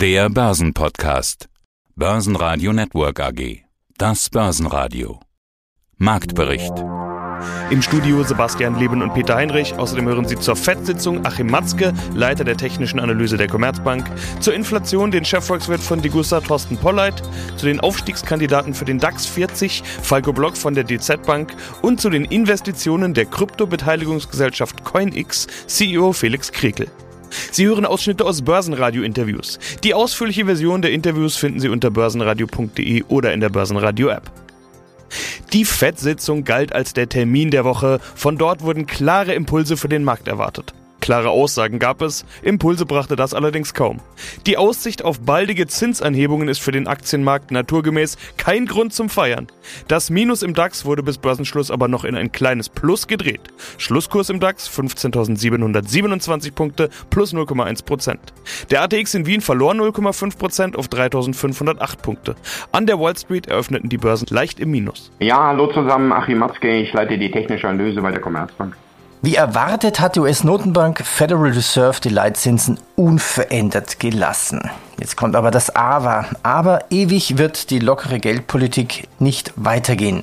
Der Börsenpodcast. Börsenradio Network AG. Das Börsenradio. Marktbericht. Im Studio Sebastian Leben und Peter Heinrich. Außerdem hören Sie zur FED-Sitzung Achim Matzke, Leiter der technischen Analyse der Commerzbank, zur Inflation den Chefvolkswirt von Degussa Thorsten Polleit, zu den Aufstiegskandidaten für den DAX 40 Falco Block von der DZ Bank und zu den Investitionen der Kryptobeteiligungsgesellschaft CoinX CEO Felix Krekel. Sie hören Ausschnitte aus Börsenradio-Interviews. Die ausführliche Version der Interviews finden Sie unter börsenradio.de oder in der Börsenradio-App. Die FED-Sitzung galt als der Termin der Woche. Von dort wurden klare Impulse für den Markt erwartet. Klare Aussagen gab es, Impulse brachte das allerdings kaum. Die Aussicht auf baldige Zinsanhebungen ist für den Aktienmarkt naturgemäß kein Grund zum Feiern. Das Minus im DAX wurde bis Börsenschluss aber noch in ein kleines Plus gedreht. Schlusskurs im DAX 15.727 Punkte plus 0,1 Prozent. Der ATX in Wien verlor 0,5 Prozent auf 3.508 Punkte. An der Wall Street eröffneten die Börsen leicht im Minus. Ja, hallo zusammen, Achim Matzke, ich leite die technische Analyse bei der Commerzbank. Wie erwartet hat die US-Notenbank Federal Reserve die Leitzinsen unverändert gelassen. Jetzt kommt aber das Aber. Aber ewig wird die lockere Geldpolitik nicht weitergehen.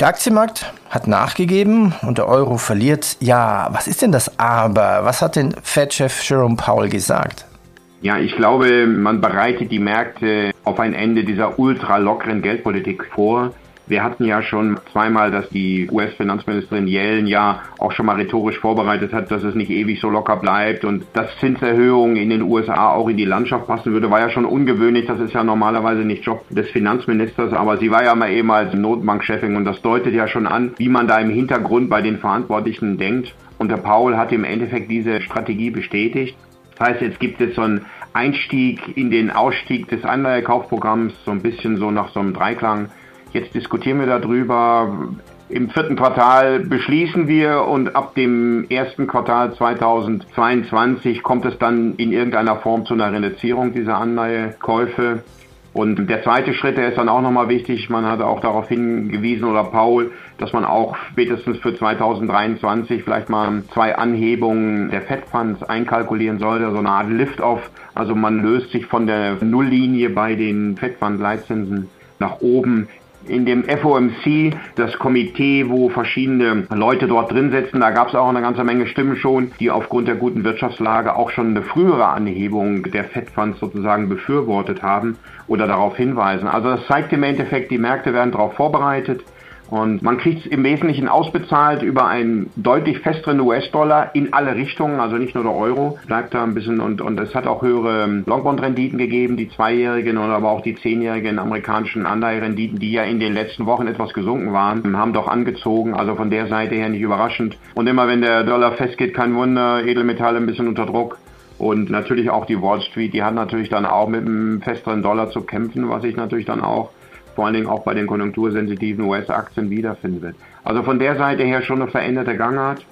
Der Aktienmarkt hat nachgegeben und der Euro verliert. Ja, was ist denn das Aber? Was hat denn Fed-Chef Jerome Powell gesagt? Ja, ich glaube, man bereitet die Märkte auf ein Ende dieser ultra lockeren Geldpolitik vor. Wir hatten ja schon zweimal, dass die US-Finanzministerin Yellen ja auch schon mal rhetorisch vorbereitet hat, dass es nicht ewig so locker bleibt und dass Zinserhöhungen in den USA auch in die Landschaft passen würde, war ja schon ungewöhnlich. Das ist ja normalerweise nicht Job des Finanzministers, aber sie war ja mal eben als Notenbankchefin und das deutet ja schon an, wie man da im Hintergrund bei den Verantwortlichen denkt. Und der Paul hat im Endeffekt diese Strategie bestätigt. Das heißt, jetzt gibt es so einen Einstieg in den Ausstieg des Anleihekaufprogramms, so ein bisschen so nach so einem Dreiklang. Jetzt diskutieren wir darüber. Im vierten Quartal beschließen wir und ab dem ersten Quartal 2022 kommt es dann in irgendeiner Form zu einer Reduzierung dieser Anleihekäufe. Und der zweite Schritt, der ist dann auch nochmal wichtig. Man hat auch darauf hingewiesen, oder Paul, dass man auch spätestens für 2023 vielleicht mal zwei Anhebungen der Fed einkalkulieren sollte, so eine Art Lift-Off. Also man löst sich von der Nulllinie bei den Fed Fund Leitzinsen nach oben in dem FOMC, das Komitee, wo verschiedene Leute dort drin sitzen, da gab es auch eine ganze Menge Stimmen schon, die aufgrund der guten Wirtschaftslage auch schon eine frühere Anhebung der Fed Funds sozusagen befürwortet haben oder darauf hinweisen. Also das zeigt im Endeffekt, die Märkte werden darauf vorbereitet. Und man kriegt es im Wesentlichen ausbezahlt über einen deutlich festeren US-Dollar in alle Richtungen, also nicht nur der Euro bleibt da ein bisschen und, und es hat auch höhere ähm, Longbond-Renditen gegeben, die zweijährigen und aber auch die zehnjährigen amerikanischen Anleiherenditen, die ja in den letzten Wochen etwas gesunken waren, haben doch angezogen, also von der Seite her nicht überraschend. Und immer wenn der Dollar festgeht, kein Wunder, Edelmetalle ein bisschen unter Druck. Und natürlich auch die Wall Street, die hat natürlich dann auch mit einem festeren Dollar zu kämpfen, was sich natürlich dann auch vor allen Dingen auch bei den konjunktursensitiven US-Aktien wiederfinden wird. Also von der Seite her schon eine veränderte Gangart.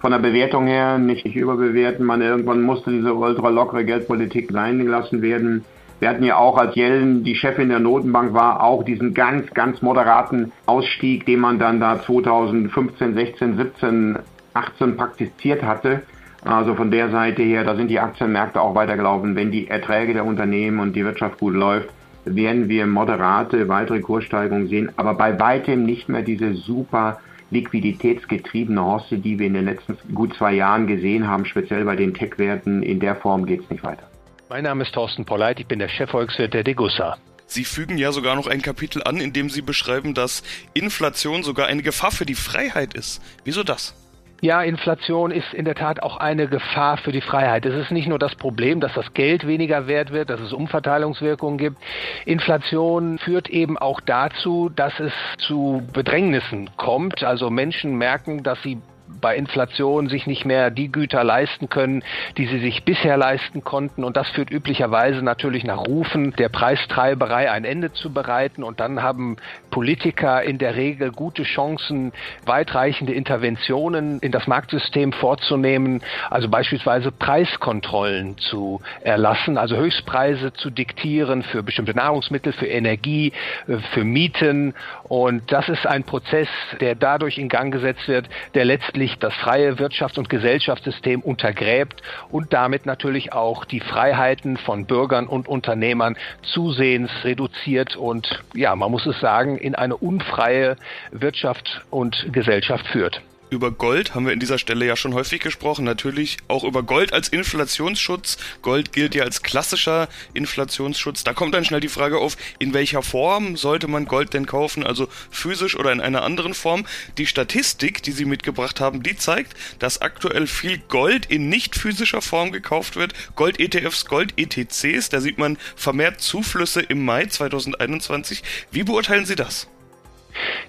Von der Bewertung her nicht, nicht überbewerten. Man irgendwann musste diese ultra lockere Geldpolitik sein gelassen werden. Wir hatten ja auch, als Yellen die Chefin der Notenbank war, auch diesen ganz, ganz moderaten Ausstieg, den man dann da 2015, 16, 17, 18 praktiziert hatte. Also von der Seite her, da sind die Aktienmärkte auch weitergelaufen. Wenn die Erträge der Unternehmen und die Wirtschaft gut läuft, werden wir moderate weitere Kurssteigerungen sehen, aber bei weitem nicht mehr diese super liquiditätsgetriebene Horste, die wir in den letzten gut zwei Jahren gesehen haben, speziell bei den Tech-Werten. In der Form geht es nicht weiter. Mein Name ist Thorsten Polleit, ich bin der Chefvolkswirt der Degussa. Sie fügen ja sogar noch ein Kapitel an, in dem Sie beschreiben, dass Inflation sogar eine Gefahr für die Freiheit ist. Wieso das? Ja, Inflation ist in der Tat auch eine Gefahr für die Freiheit. Es ist nicht nur das Problem, dass das Geld weniger wert wird, dass es Umverteilungswirkungen gibt. Inflation führt eben auch dazu, dass es zu Bedrängnissen kommt. Also Menschen merken, dass sie bei Inflation sich nicht mehr die Güter leisten können, die sie sich bisher leisten konnten. Und das führt üblicherweise natürlich nach Rufen der Preistreiberei ein Ende zu bereiten. Und dann haben Politiker in der Regel gute Chancen, weitreichende Interventionen in das Marktsystem vorzunehmen, also beispielsweise Preiskontrollen zu erlassen, also Höchstpreise zu diktieren für bestimmte Nahrungsmittel, für Energie, äh, für Mieten. Und das ist ein Prozess, der dadurch in Gang gesetzt wird, der letztlich letztlich das freie Wirtschafts- und Gesellschaftssystem untergräbt und damit natürlich auch die Freiheiten von Bürgern und Unternehmern zusehends reduziert und ja, man muss es sagen, in eine unfreie Wirtschaft und Gesellschaft führt. Über Gold haben wir in dieser Stelle ja schon häufig gesprochen. Natürlich auch über Gold als Inflationsschutz. Gold gilt ja als klassischer Inflationsschutz. Da kommt dann schnell die Frage auf, in welcher Form sollte man Gold denn kaufen? Also physisch oder in einer anderen Form? Die Statistik, die Sie mitgebracht haben, die zeigt, dass aktuell viel Gold in nicht physischer Form gekauft wird. Gold-ETFs, Gold-ETCs, da sieht man vermehrt Zuflüsse im Mai 2021. Wie beurteilen Sie das?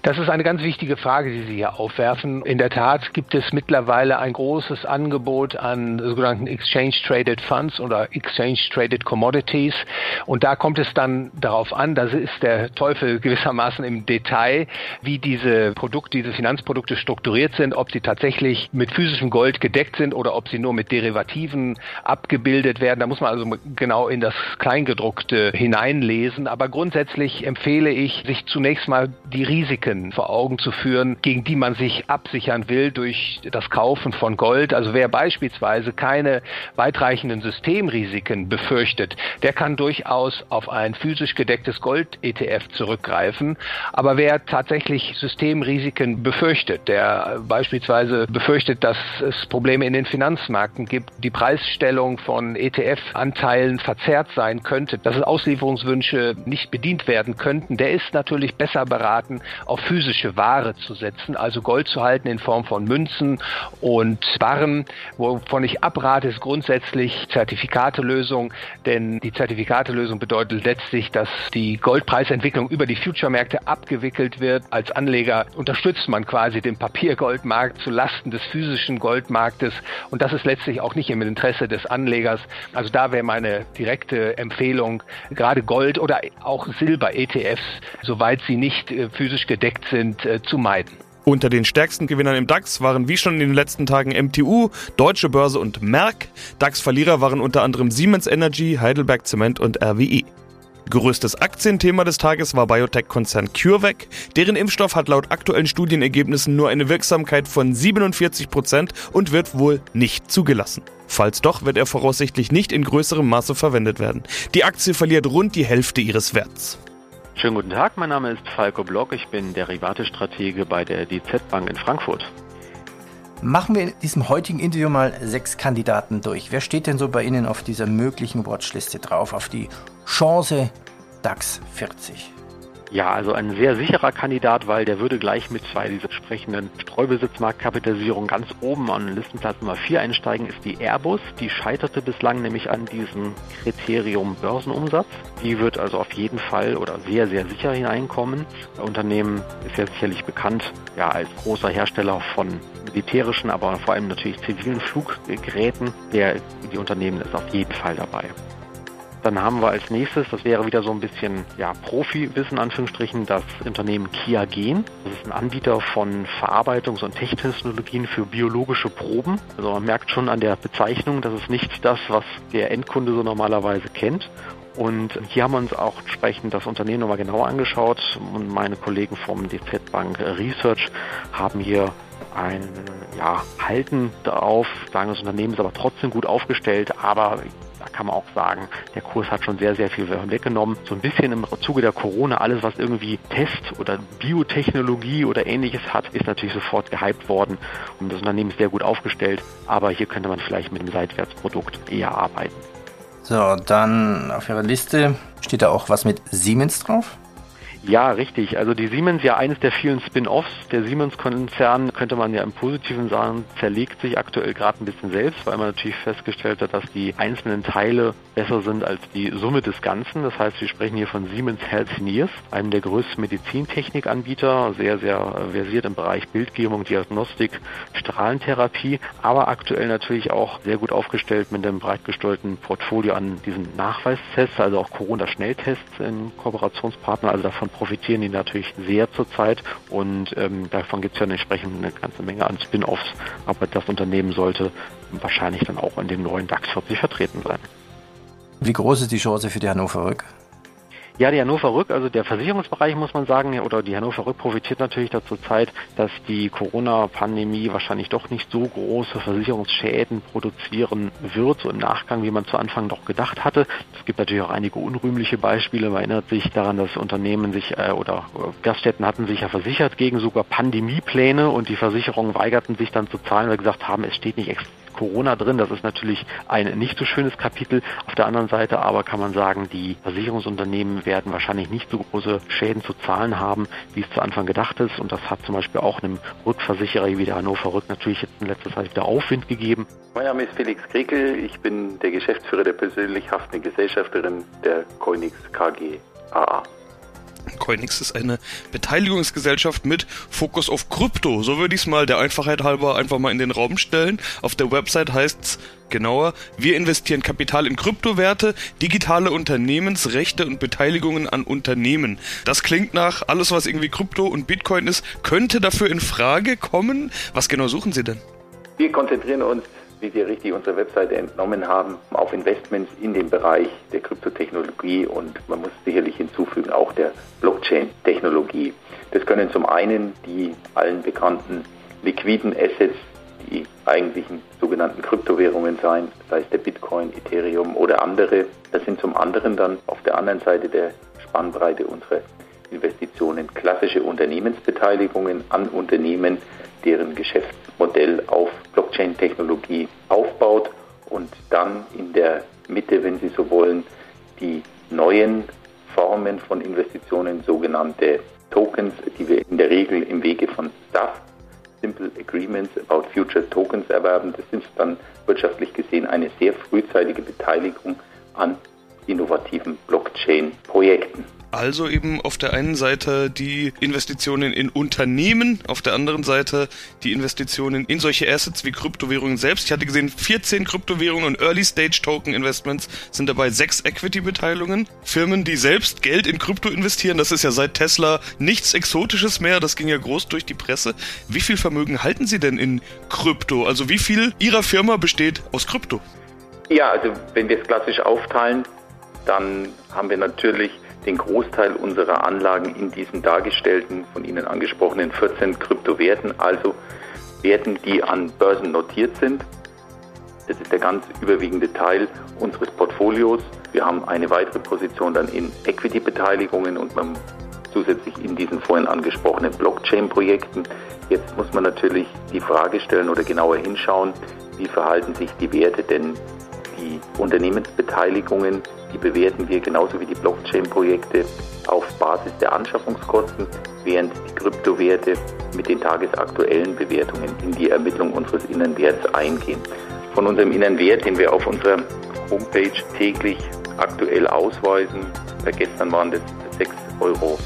Das ist eine ganz wichtige Frage, die Sie hier aufwerfen. In der Tat gibt es mittlerweile ein großes Angebot an sogenannten Exchange Traded Funds oder Exchange Traded Commodities. Und da kommt es dann darauf an, das ist der Teufel gewissermaßen im Detail, wie diese Produkte, diese Finanzprodukte strukturiert sind, ob sie tatsächlich mit physischem Gold gedeckt sind oder ob sie nur mit Derivativen abgebildet werden. Da muss man also genau in das Kleingedruckte hineinlesen. Aber grundsätzlich empfehle ich, sich zunächst mal die Risiken vor Augen zu führen, gegen die man sich absichern will durch das Kaufen von Gold. Also wer beispielsweise keine weitreichenden Systemrisiken befürchtet, der kann durchaus auf ein physisch gedecktes Gold-ETF zurückgreifen. Aber wer tatsächlich Systemrisiken befürchtet, der beispielsweise befürchtet, dass es Probleme in den Finanzmärkten gibt, die Preisstellung von ETF-Anteilen verzerrt sein könnte, dass Auslieferungswünsche nicht bedient werden könnten, der ist natürlich besser beraten, auf physische Ware zu setzen, also Gold zu halten in Form von Münzen und Barren. Wovon ich abrate, ist grundsätzlich Zertifikatelösung, denn die Zertifikatelösung bedeutet letztlich, dass die Goldpreisentwicklung über die Future-Märkte abgewickelt wird. Als Anleger unterstützt man quasi den Papiergoldmarkt zu Lasten des physischen Goldmarktes und das ist letztlich auch nicht im Interesse des Anlegers. Also da wäre meine direkte Empfehlung, gerade Gold oder auch Silber-ETFs, soweit sie nicht äh, physisch gedeckt sind, äh, zu meiden. Unter den stärksten Gewinnern im DAX waren wie schon in den letzten Tagen MTU, Deutsche Börse und Merck. DAX-Verlierer waren unter anderem Siemens Energy, Heidelberg Zement und RWE. Größtes Aktienthema des Tages war Biotech-Konzern CureVac. Deren Impfstoff hat laut aktuellen Studienergebnissen nur eine Wirksamkeit von 47 Prozent und wird wohl nicht zugelassen. Falls doch, wird er voraussichtlich nicht in größerem Maße verwendet werden. Die Aktie verliert rund die Hälfte ihres Werts. Schönen guten Tag, mein Name ist Falco Block, ich bin Derivatestratege bei der DZ Bank in Frankfurt. Machen wir in diesem heutigen Interview mal sechs Kandidaten durch. Wer steht denn so bei Ihnen auf dieser möglichen Watchliste drauf, auf die Chance DAX 40? Ja, also ein sehr sicherer Kandidat, weil der würde gleich mit zwei dieser entsprechenden Streubesitzmarktkapitalisierung ganz oben an Listenplatz Nummer 4 einsteigen, ist die Airbus. Die scheiterte bislang nämlich an diesem Kriterium Börsenumsatz. Die wird also auf jeden Fall oder sehr, sehr sicher hineinkommen. Das Unternehmen ist ja sicherlich bekannt ja, als großer Hersteller von militärischen, aber vor allem natürlich zivilen Fluggeräten. Der, die Unternehmen ist auf jeden Fall dabei. Dann haben wir als nächstes, das wäre wieder so ein bisschen ja, Profi-Wissen, Anführungsstrichen, das Unternehmen Kia Gen. Das ist ein Anbieter von Verarbeitungs- und Technologien für biologische Proben. Also man merkt schon an der Bezeichnung, das ist nicht das, was der Endkunde so normalerweise kennt. Und hier haben wir uns auch entsprechend das Unternehmen nochmal genauer angeschaut und meine Kollegen vom DZ Bank Research haben hier ein ja, Halten darauf, sagen das Unternehmen ist aber trotzdem gut aufgestellt, aber kann man auch sagen, der Kurs hat schon sehr, sehr viel weggenommen. So ein bisschen im Zuge der Corona, alles was irgendwie Test oder Biotechnologie oder ähnliches hat, ist natürlich sofort gehypt worden und das Unternehmen ist sehr gut aufgestellt, aber hier könnte man vielleicht mit dem Seitwärtsprodukt eher arbeiten. So, dann auf Ihrer Liste steht da auch was mit Siemens drauf? Ja, richtig. Also die Siemens ja eines der vielen Spin-offs. Der Siemens-Konzern könnte man ja im Positiven sagen, zerlegt sich aktuell gerade ein bisschen selbst, weil man natürlich festgestellt hat, dass die einzelnen Teile besser sind als die Summe des Ganzen. Das heißt, wir sprechen hier von Siemens Healthineers, einem der größten Medizintechnikanbieter, sehr, sehr versiert im Bereich Bildgebung, Diagnostik, Strahlentherapie, aber aktuell natürlich auch sehr gut aufgestellt mit einem breit gesteuerten Portfolio an diesen Nachweistests, also auch Corona-Schnelltests in Kooperationspartner. Also davon profitieren die natürlich sehr zurzeit und ähm, davon gibt es ja entsprechend eine ganze Menge an Spin-offs, aber das Unternehmen sollte wahrscheinlich dann auch in dem neuen DAX 40 vertreten sein. Wie groß ist die Chance für die Hannover Rück? Ja, die Hannover Rück, also der Versicherungsbereich muss man sagen, oder die Hannover Rück profitiert natürlich dazu Zeit, dass die Corona-Pandemie wahrscheinlich doch nicht so große Versicherungsschäden produzieren wird, so im Nachgang, wie man zu Anfang doch gedacht hatte. Es gibt natürlich auch einige unrühmliche Beispiele. Man erinnert sich daran, dass Unternehmen sich äh, oder Gaststätten hatten sich ja versichert gegen sogar Pandemiepläne und die Versicherungen weigerten sich dann zu zahlen, weil sie gesagt haben, es steht nicht extra Corona drin. Das ist natürlich ein nicht so schönes Kapitel. Auf der anderen Seite aber kann man sagen, die Versicherungsunternehmen werden wahrscheinlich nicht so große Schäden zu zahlen haben, wie es zu Anfang gedacht ist. Und das hat zum Beispiel auch einem Rückversicherer wie der Hannover Rück natürlich jetzt in letzter Zeit wieder Aufwind gegeben. Mein Name ist Felix Krekel. Ich bin der Geschäftsführer der persönlich haftenden Gesellschafterin der Koinix KG AA. Coinix ist eine Beteiligungsgesellschaft mit Fokus auf Krypto. So würde ich es mal der Einfachheit halber einfach mal in den Raum stellen. Auf der Website heißt es genauer, wir investieren Kapital in Kryptowerte, digitale Unternehmensrechte und Beteiligungen an Unternehmen. Das klingt nach alles, was irgendwie Krypto und Bitcoin ist, könnte dafür in Frage kommen. Was genau suchen Sie denn? Wir konzentrieren uns wie Sie richtig unserer Webseite entnommen haben, auf Investments in den Bereich der Kryptotechnologie und man muss sicherlich hinzufügen auch der Blockchain-Technologie. Das können zum einen die allen bekannten liquiden Assets, die eigentlichen sogenannten Kryptowährungen sein, sei es der Bitcoin, Ethereum oder andere. Das sind zum anderen dann auf der anderen Seite der Spannbreite unsere Investitionen klassische Unternehmensbeteiligungen an Unternehmen, deren Geschäftsmodell auf Blockchain-Technologie aufbaut und dann in der Mitte, wenn Sie so wollen, die neuen Formen von Investitionen, sogenannte Tokens, die wir in der Regel im Wege von SAF, Simple Agreements About Future Tokens erwerben. Das ist dann wirtschaftlich gesehen eine sehr frühzeitige Beteiligung an innovativen Blockchain-Projekten. Also eben auf der einen Seite die Investitionen in Unternehmen, auf der anderen Seite die Investitionen in solche Assets wie Kryptowährungen selbst. Ich hatte gesehen, 14 Kryptowährungen und Early Stage Token Investments sind dabei, sechs Equity-Beteiligungen. Firmen, die selbst Geld in Krypto investieren, das ist ja seit Tesla nichts Exotisches mehr, das ging ja groß durch die Presse. Wie viel Vermögen halten Sie denn in Krypto? Also wie viel Ihrer Firma besteht aus Krypto? Ja, also wenn wir es klassisch aufteilen, dann haben wir natürlich den Großteil unserer Anlagen in diesen dargestellten, von Ihnen angesprochenen 14 Kryptowerten, also Werten, die an Börsen notiert sind. Das ist der ganz überwiegende Teil unseres Portfolios. Wir haben eine weitere Position dann in Equity-Beteiligungen und man zusätzlich in diesen vorhin angesprochenen Blockchain-Projekten. Jetzt muss man natürlich die Frage stellen oder genauer hinschauen, wie verhalten sich die Werte denn die Unternehmensbeteiligungen bewerten wir genauso wie die Blockchain-Projekte auf Basis der Anschaffungskosten, während die Kryptowerte mit den tagesaktuellen Bewertungen in die Ermittlung unseres Innenwerts eingehen. Von unserem Innenwert, den wir auf unserer Homepage täglich aktuell ausweisen, gestern waren das 6,90 Euro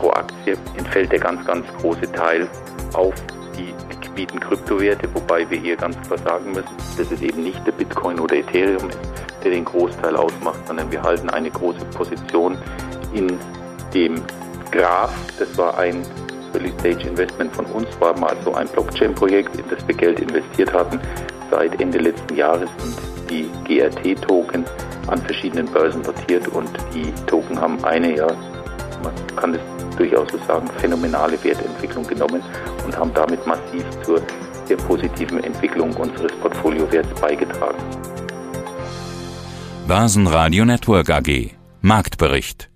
pro Aktie, entfällt der ganz, ganz große Teil auf die liquiden Kryptowerte, wobei wir hier ganz klar sagen müssen, dass es eben nicht der Bitcoin oder Ethereum ist, der den Großteil ausmacht, sondern wir halten eine große Position in dem Graph. Das war ein Early Stage Investment von uns, war mal so ein Blockchain-Projekt, in das wir Geld investiert hatten. Seit Ende letzten Jahres sind die GRT-Token an verschiedenen Börsen notiert und die Token haben eine, ja, man kann es durchaus so sagen, phänomenale Wertentwicklung genommen und haben damit massiv zur sehr positiven Entwicklung unseres Portfoliowerts beigetragen. Börsenradio Network AG Marktbericht